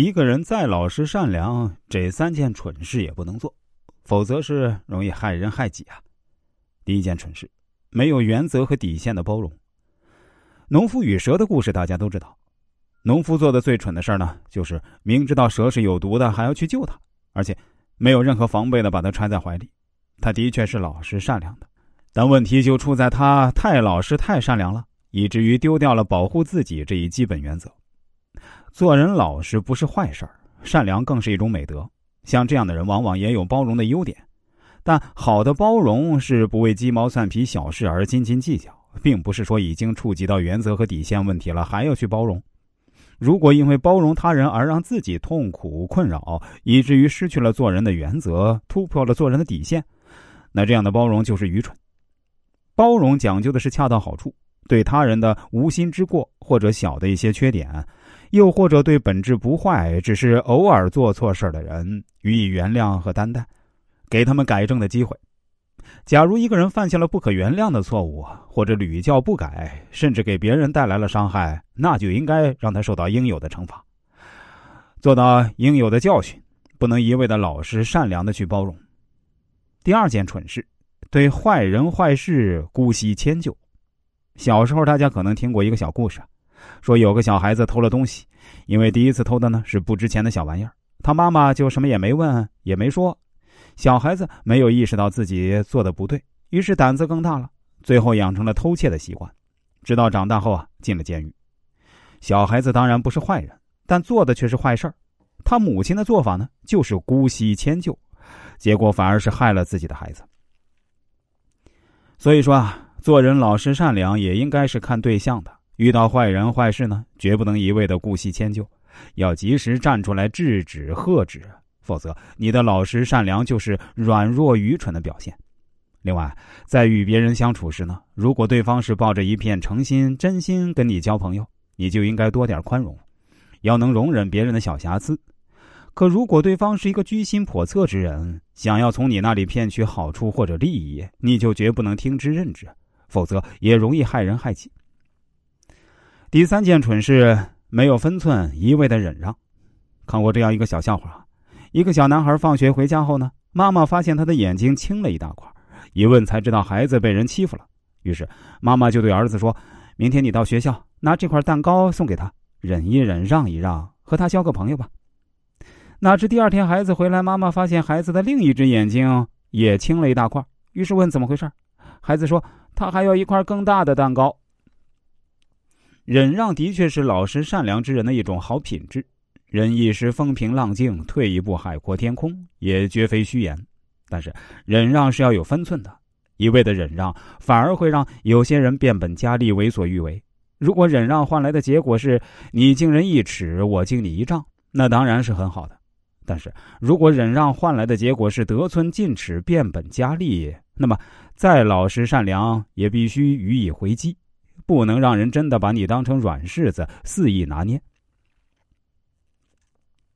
一个人再老实善良，这三件蠢事也不能做，否则是容易害人害己啊。第一件蠢事，没有原则和底线的包容。农夫与蛇的故事大家都知道，农夫做的最蠢的事呢，就是明知道蛇是有毒的，还要去救它，而且没有任何防备的把它揣在怀里。他的确是老实善良的，但问题就出在他太老实、太善良了，以至于丢掉了保护自己这一基本原则。做人老实不是坏事儿，善良更是一种美德。像这样的人，往往也有包容的优点。但好的包容是不为鸡毛蒜皮小事而斤斤计较，并不是说已经触及到原则和底线问题了还要去包容。如果因为包容他人而让自己痛苦困扰，以至于失去了做人的原则，突破了做人的底线，那这样的包容就是愚蠢。包容讲究的是恰到好处，对他人的无心之过或者小的一些缺点。又或者对本质不坏，只是偶尔做错事的人予以原谅和担待，给他们改正的机会。假如一个人犯下了不可原谅的错误，或者屡教不改，甚至给别人带来了伤害，那就应该让他受到应有的惩罚，做到应有的教训，不能一味的老实善良的去包容。第二件蠢事，对坏人坏事姑息迁就。小时候大家可能听过一个小故事。说有个小孩子偷了东西，因为第一次偷的呢是不值钱的小玩意儿，他妈妈就什么也没问也没说。小孩子没有意识到自己做的不对，于是胆子更大了，最后养成了偷窃的习惯，直到长大后啊进了监狱。小孩子当然不是坏人，但做的却是坏事儿。他母亲的做法呢就是姑息迁就，结果反而是害了自己的孩子。所以说啊，做人老实善良也应该是看对象的。遇到坏人坏事呢，绝不能一味的姑息迁就，要及时站出来制止喝止，否则你的老实善良就是软弱愚蠢的表现。另外，在与别人相处时呢，如果对方是抱着一片诚心真心跟你交朋友，你就应该多点宽容，要能容忍别人的小瑕疵。可如果对方是一个居心叵测之人，想要从你那里骗取好处或者利益，你就绝不能听之任之，否则也容易害人害己。第三件蠢事，没有分寸，一味的忍让。看过这样一个小笑话：一个小男孩放学回家后呢，妈妈发现他的眼睛青了一大块，一问才知道孩子被人欺负了。于是妈妈就对儿子说：“明天你到学校拿这块蛋糕送给他，忍一忍，让一让，和他交个朋友吧。”哪知第二天孩子回来，妈妈发现孩子的另一只眼睛也青了一大块，于是问怎么回事。孩子说：“他还要一块更大的蛋糕。”忍让的确是老实善良之人的一种好品质，忍一时风平浪静，退一步海阔天空，也绝非虚言。但是忍让是要有分寸的，一味的忍让反而会让有些人变本加厉，为所欲为。如果忍让换来的结果是你敬人一尺，我敬你一丈，那当然是很好的。但是如果忍让换来的结果是得寸进尺，变本加厉，那么再老实善良也必须予以回击。不能让人真的把你当成软柿子，肆意拿捏。